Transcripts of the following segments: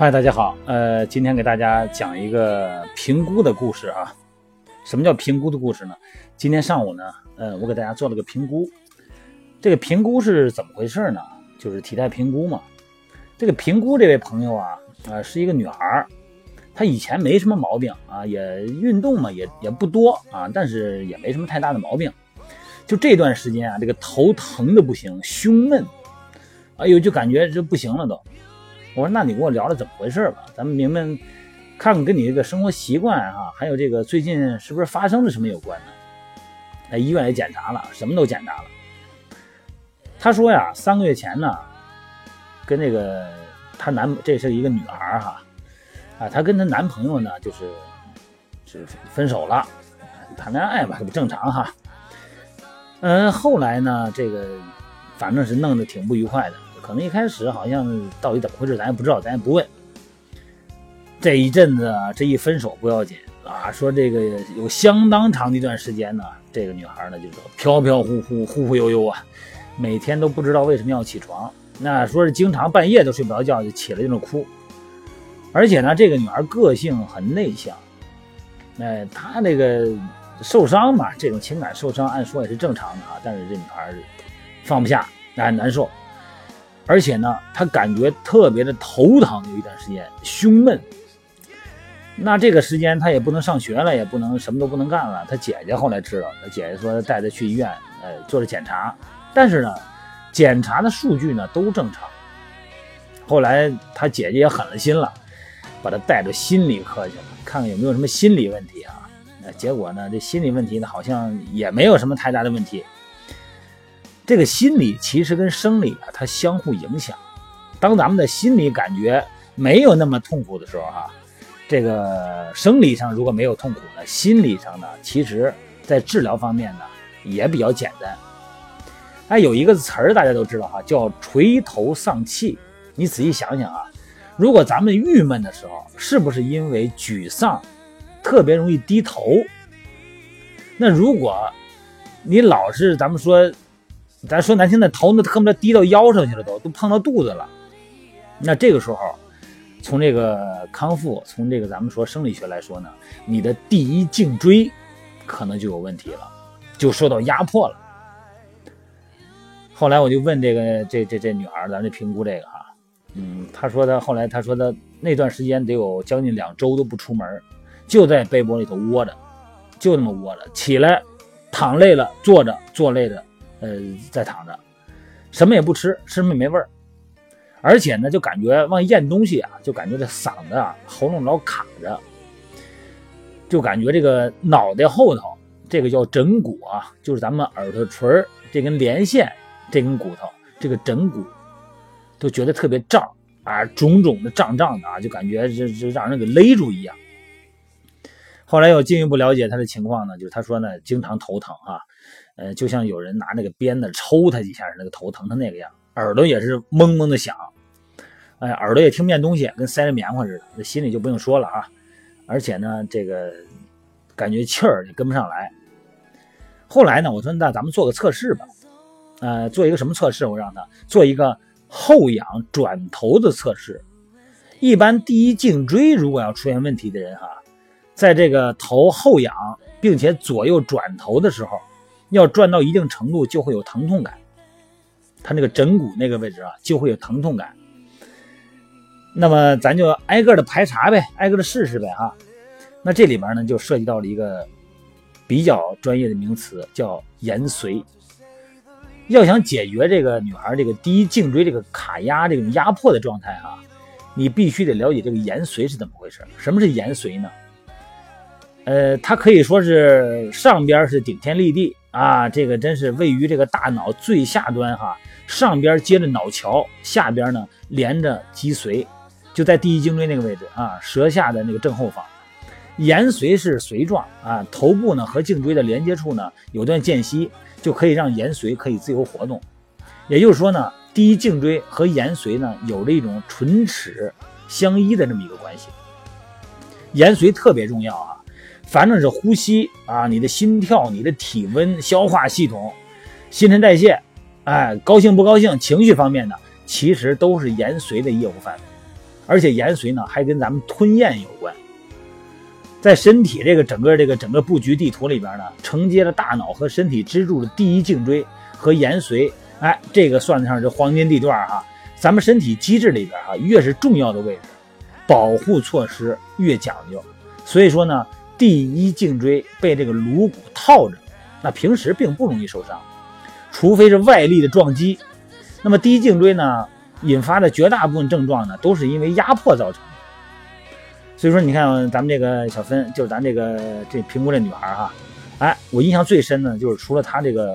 嗨，大家好，呃，今天给大家讲一个评估的故事啊。什么叫评估的故事呢？今天上午呢，呃，我给大家做了个评估。这个评估是怎么回事呢？就是体态评估嘛。这个评估这位朋友啊，呃，是一个女孩她以前没什么毛病啊，也运动嘛，也也不多啊，但是也没什么太大的毛病。就这段时间啊，这个头疼的不行，胸闷，哎呦，就感觉这不行了都。我说，那你跟我聊聊怎么回事吧，咱们明明看看跟你这个生活习惯哈，还有这个最近是不是发生了什么有关呢？在医院也检查了，什么都检查了。他说呀，三个月前呢，跟那个她男，这是一个女孩哈，啊，她跟她男朋友呢，就是是分手了，谈恋爱吧，这不正常哈。嗯，后来呢，这个反正是弄得挺不愉快的。可能一开始好像到底怎么回事，咱也不知道，咱也不问。这一阵子啊，这一分手不要紧啊，说这个有相当长的一段时间呢，这个女孩呢就是飘飘忽忽、忽忽悠悠啊，每天都不知道为什么要起床，那说是经常半夜都睡不着觉，就起来就是哭。而且呢，这个女孩个性很内向，哎，她这个受伤嘛，这种情感受伤，按说也是正常的啊，但是这女孩放不下，哎，难受。而且呢，他感觉特别的头疼，有一段时间胸闷。那这个时间他也不能上学了，也不能什么都不能干了。他姐姐后来知道，他姐姐说带他去医院，呃，做了检查。但是呢，检查的数据呢都正常。后来他姐姐也狠了心了，把他带到心理科去了，看看有没有什么心理问题啊。那结果呢，这心理问题呢好像也没有什么太大的问题。这个心理其实跟生理啊，它相互影响。当咱们的心理感觉没有那么痛苦的时候，哈，这个生理上如果没有痛苦呢，心理上呢，其实在治疗方面呢也比较简单。哎，有一个词儿大家都知道哈，叫垂头丧气。你仔细想想啊，如果咱们郁闷的时候，是不是因为沮丧，特别容易低头？那如果你老是咱们说。咱说难听的，头那恨不得低到腰上去了，都都碰到肚子了。那这个时候，从这个康复，从这个咱们说生理学来说呢，你的第一颈椎可能就有问题了，就受到压迫了。后来我就问这个这这这女孩，咱这评估这个哈，嗯，她说她后来她说她那段时间得有将近两周都不出门，就在被窝里头窝着，就那么窝着，起来躺累了坐着，坐累了。呃，在躺着，什么也不吃，吃什么也没味儿，而且呢，就感觉往咽东西啊，就感觉这嗓子啊、喉咙老卡着，就感觉这个脑袋后头这个叫枕骨啊，就是咱们耳朵垂这根连线这根骨头，这个枕骨都觉得特别胀啊，肿肿的、胀胀的啊，就感觉这这让人给勒住一样。后来又进一步了解他的情况呢，就是他说呢，经常头疼啊。呃，就像有人拿那个鞭子抽他几下，那个头疼成那个样，耳朵也是嗡嗡的响，哎，耳朵也听不见东西，跟塞着棉花似的。这心里就不用说了啊，而且呢，这个感觉气儿也跟不上来。后来呢，我说那咱们做个测试吧，呃，做一个什么测试？我让他做一个后仰转头的测试。一般第一颈椎如果要出现问题的人哈，在这个头后仰并且左右转头的时候。要转到一定程度就会有疼痛感，他那个枕骨那个位置啊就会有疼痛感。那么咱就挨个的排查呗，挨个的试试呗哈。那这里边呢就涉及到了一个比较专业的名词，叫延髓。要想解决这个女孩这个第一颈椎这个卡压这种压迫的状态啊，你必须得了解这个延髓是怎么回事。什么是延髓呢？呃，它可以说是上边是顶天立地。啊，这个真是位于这个大脑最下端哈，上边接着脑桥，下边呢连着脊髓，就在第一颈椎那个位置啊，舌下的那个正后方。延髓是髓状啊，头部呢和颈椎的连接处呢有段间隙，就可以让延髓可以自由活动。也就是说呢，第一颈椎和延髓呢有着一种唇齿相依的这么一个关系。延髓特别重要啊。反正是呼吸啊，你的心跳、你的体温、消化系统、新陈代谢，哎，高兴不高兴、情绪方面的，其实都是延髓的业务范围。而且延髓呢还跟咱们吞咽有关。在身体这个整个这个整个布局地图里边呢，承接了大脑和身体支柱的第一颈椎和延髓，哎，这个算得上是黄金地段哈。咱们身体机制里边哈，越是重要的位置，保护措施越讲究。所以说呢，第一颈椎被这个颅骨套着，那平时并不容易受伤，除非是外力的撞击。那么第一颈椎呢，引发的绝大部分症状呢，都是因为压迫造成的。所以说，你看咱们这个小芬，就是咱这个这评估这女孩哈，哎，我印象最深的就是除了她这个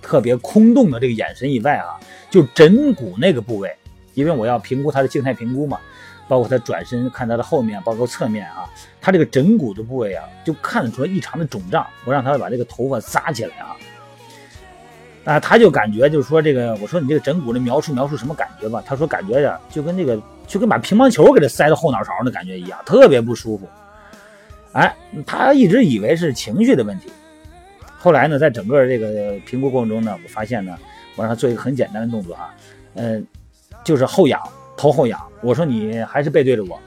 特别空洞的这个眼神以外啊，就枕骨那个部位，因为我要评估她的静态评估嘛，包括他转身看他的后面，包括侧面啊，他这个枕骨的部位啊，就看得出来异常的肿胀。我让他把这个头发扎起来啊。啊，他就感觉就是说这个，我说你这个枕骨的描述描述什么感觉吧？他说感觉呀，就跟这个就跟把乒乓球给他塞到后脑勺的感觉一样，特别不舒服。哎，他一直以为是情绪的问题。后来呢，在整个这个评估过程中呢，我发现呢，我让他做一个很简单的动作啊，嗯，就是后仰，头后仰。我说你还是背对着我，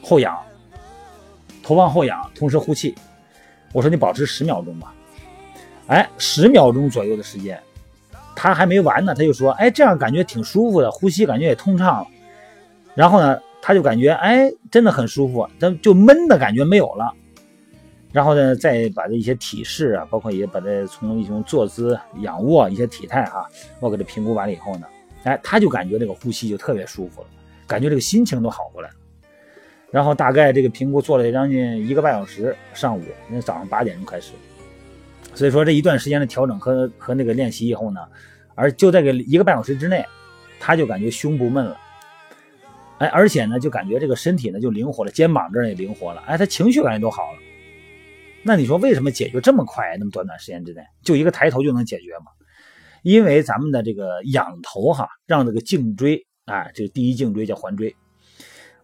后仰，头往后仰，同时呼气。我说你保持十秒钟吧。哎，十秒钟左右的时间。他还没完呢，他就说：“哎，这样感觉挺舒服的，呼吸感觉也通畅了。”然后呢，他就感觉哎，真的很舒服，但就闷的感觉没有了。然后呢，再把这一些体式啊，包括也把这从一种坐姿、仰卧一些体态哈，我给他评估完了以后呢，哎，他就感觉这个呼吸就特别舒服了，感觉这个心情都好过来了。然后大概这个评估做了将近一个半小时，上午那早上八点钟开始。所以说这一段时间的调整和和那个练习以后呢，而就在个一个半小时之内，他就感觉胸不闷了，哎，而且呢就感觉这个身体呢就灵活了，肩膀这儿也灵活了，哎，他情绪感觉都好了。那你说为什么解决这么快？那么短短时间之内，就一个抬头就能解决吗？因为咱们的这个仰头哈，让这个颈椎啊，这个第一颈椎叫环椎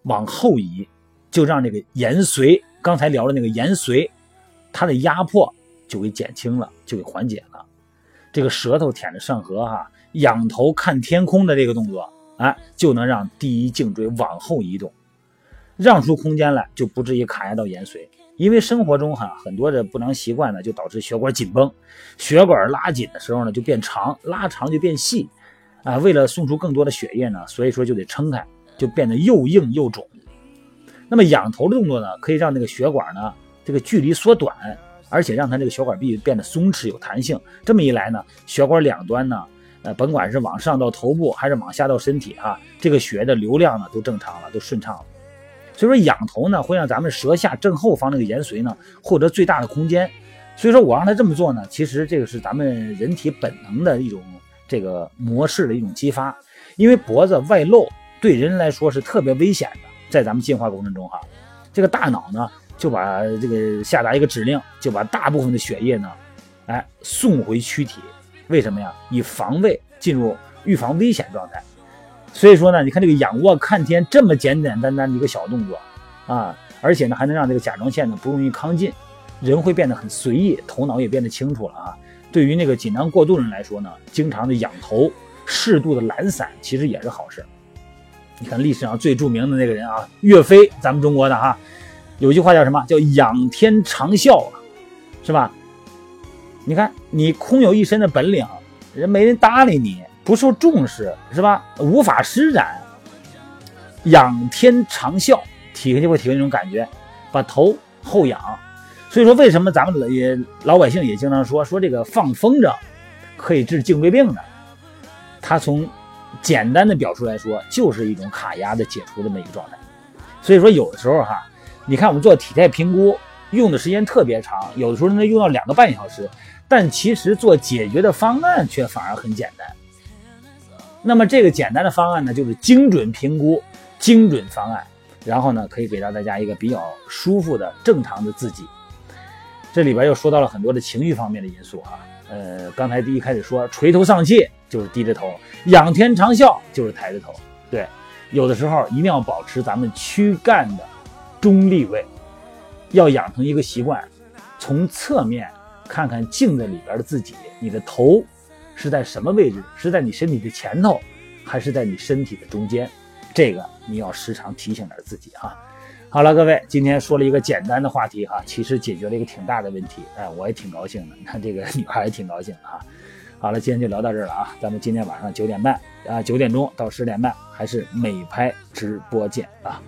往后移，就让这个延髓，刚才聊的那个延髓，它的压迫。就给减轻了，就给缓解了。这个舌头舔着上颌，哈，仰头看天空的这个动作，哎，就能让第一颈椎往后移动，让出空间来，就不至于卡压到延髓。因为生活中哈很多的不良习惯呢，就导致血管紧绷，血管拉紧的时候呢就变长，拉长就变细，啊，为了送出更多的血液呢，所以说就得撑开，就变得又硬又肿。那么仰头的动作呢，可以让那个血管呢这个距离缩短。而且让它这个血管壁变得松弛有弹性，这么一来呢，血管两端呢，呃，甭管是往上到头部还是往下到身体哈，这个血的流量呢都正常了，都顺畅了。所以说仰头呢，会让咱们舌下正后方那个延髓呢获得最大的空间。所以说我让他这么做呢，其实这个是咱们人体本能的一种这个模式的一种激发，因为脖子外露对人来说是特别危险的，在咱们进化过程中哈，这个大脑呢。就把这个下达一个指令，就把大部分的血液呢，哎，送回躯体。为什么呀？以防卫进入预防危险状态。所以说呢，你看这个仰卧看天这么简简单单的一个小动作啊，而且呢还能让这个甲状腺呢不容易亢进，人会变得很随意，头脑也变得清楚了啊。对于那个紧张过度人来说呢，经常的仰头，适度的懒散，其实也是好事。你看历史上最著名的那个人啊，岳飞，咱们中国的哈。有句话叫什么？叫仰天长啸啊，是吧？你看你空有一身的本领，人没人搭理你，不受重视，是吧？无法施展。仰天长啸，体会就会体会那种感觉，把头后仰。所以说，为什么咱们也老百姓也经常说说这个放风筝可以治颈椎病呢？它从简单的表述来说，就是一种卡压的解除这么一个状态。所以说，有的时候哈。你看，我们做体态评估用的时间特别长，有的时候能用到两个半小时，但其实做解决的方案却反而很简单。那么这个简单的方案呢，就是精准评估、精准方案，然后呢，可以给到大家一个比较舒服的、正常的自己。这里边又说到了很多的情绪方面的因素啊，呃，刚才第一开始说垂头丧气就是低着头，仰天长啸就是抬着头。对，有的时候一定要保持咱们躯干的。中立位，要养成一个习惯，从侧面看看镜子里边的自己，你的头是在什么位置？是在你身体的前头，还是在你身体的中间？这个你要时常提醒点自己哈。好了，各位，今天说了一个简单的话题哈，其实解决了一个挺大的问题，哎，我也挺高兴的，你看这个女孩也挺高兴的啊。好了，今天就聊到这儿了啊，咱们今天晚上九点半啊，九点钟到十点半还是美拍直播见啊。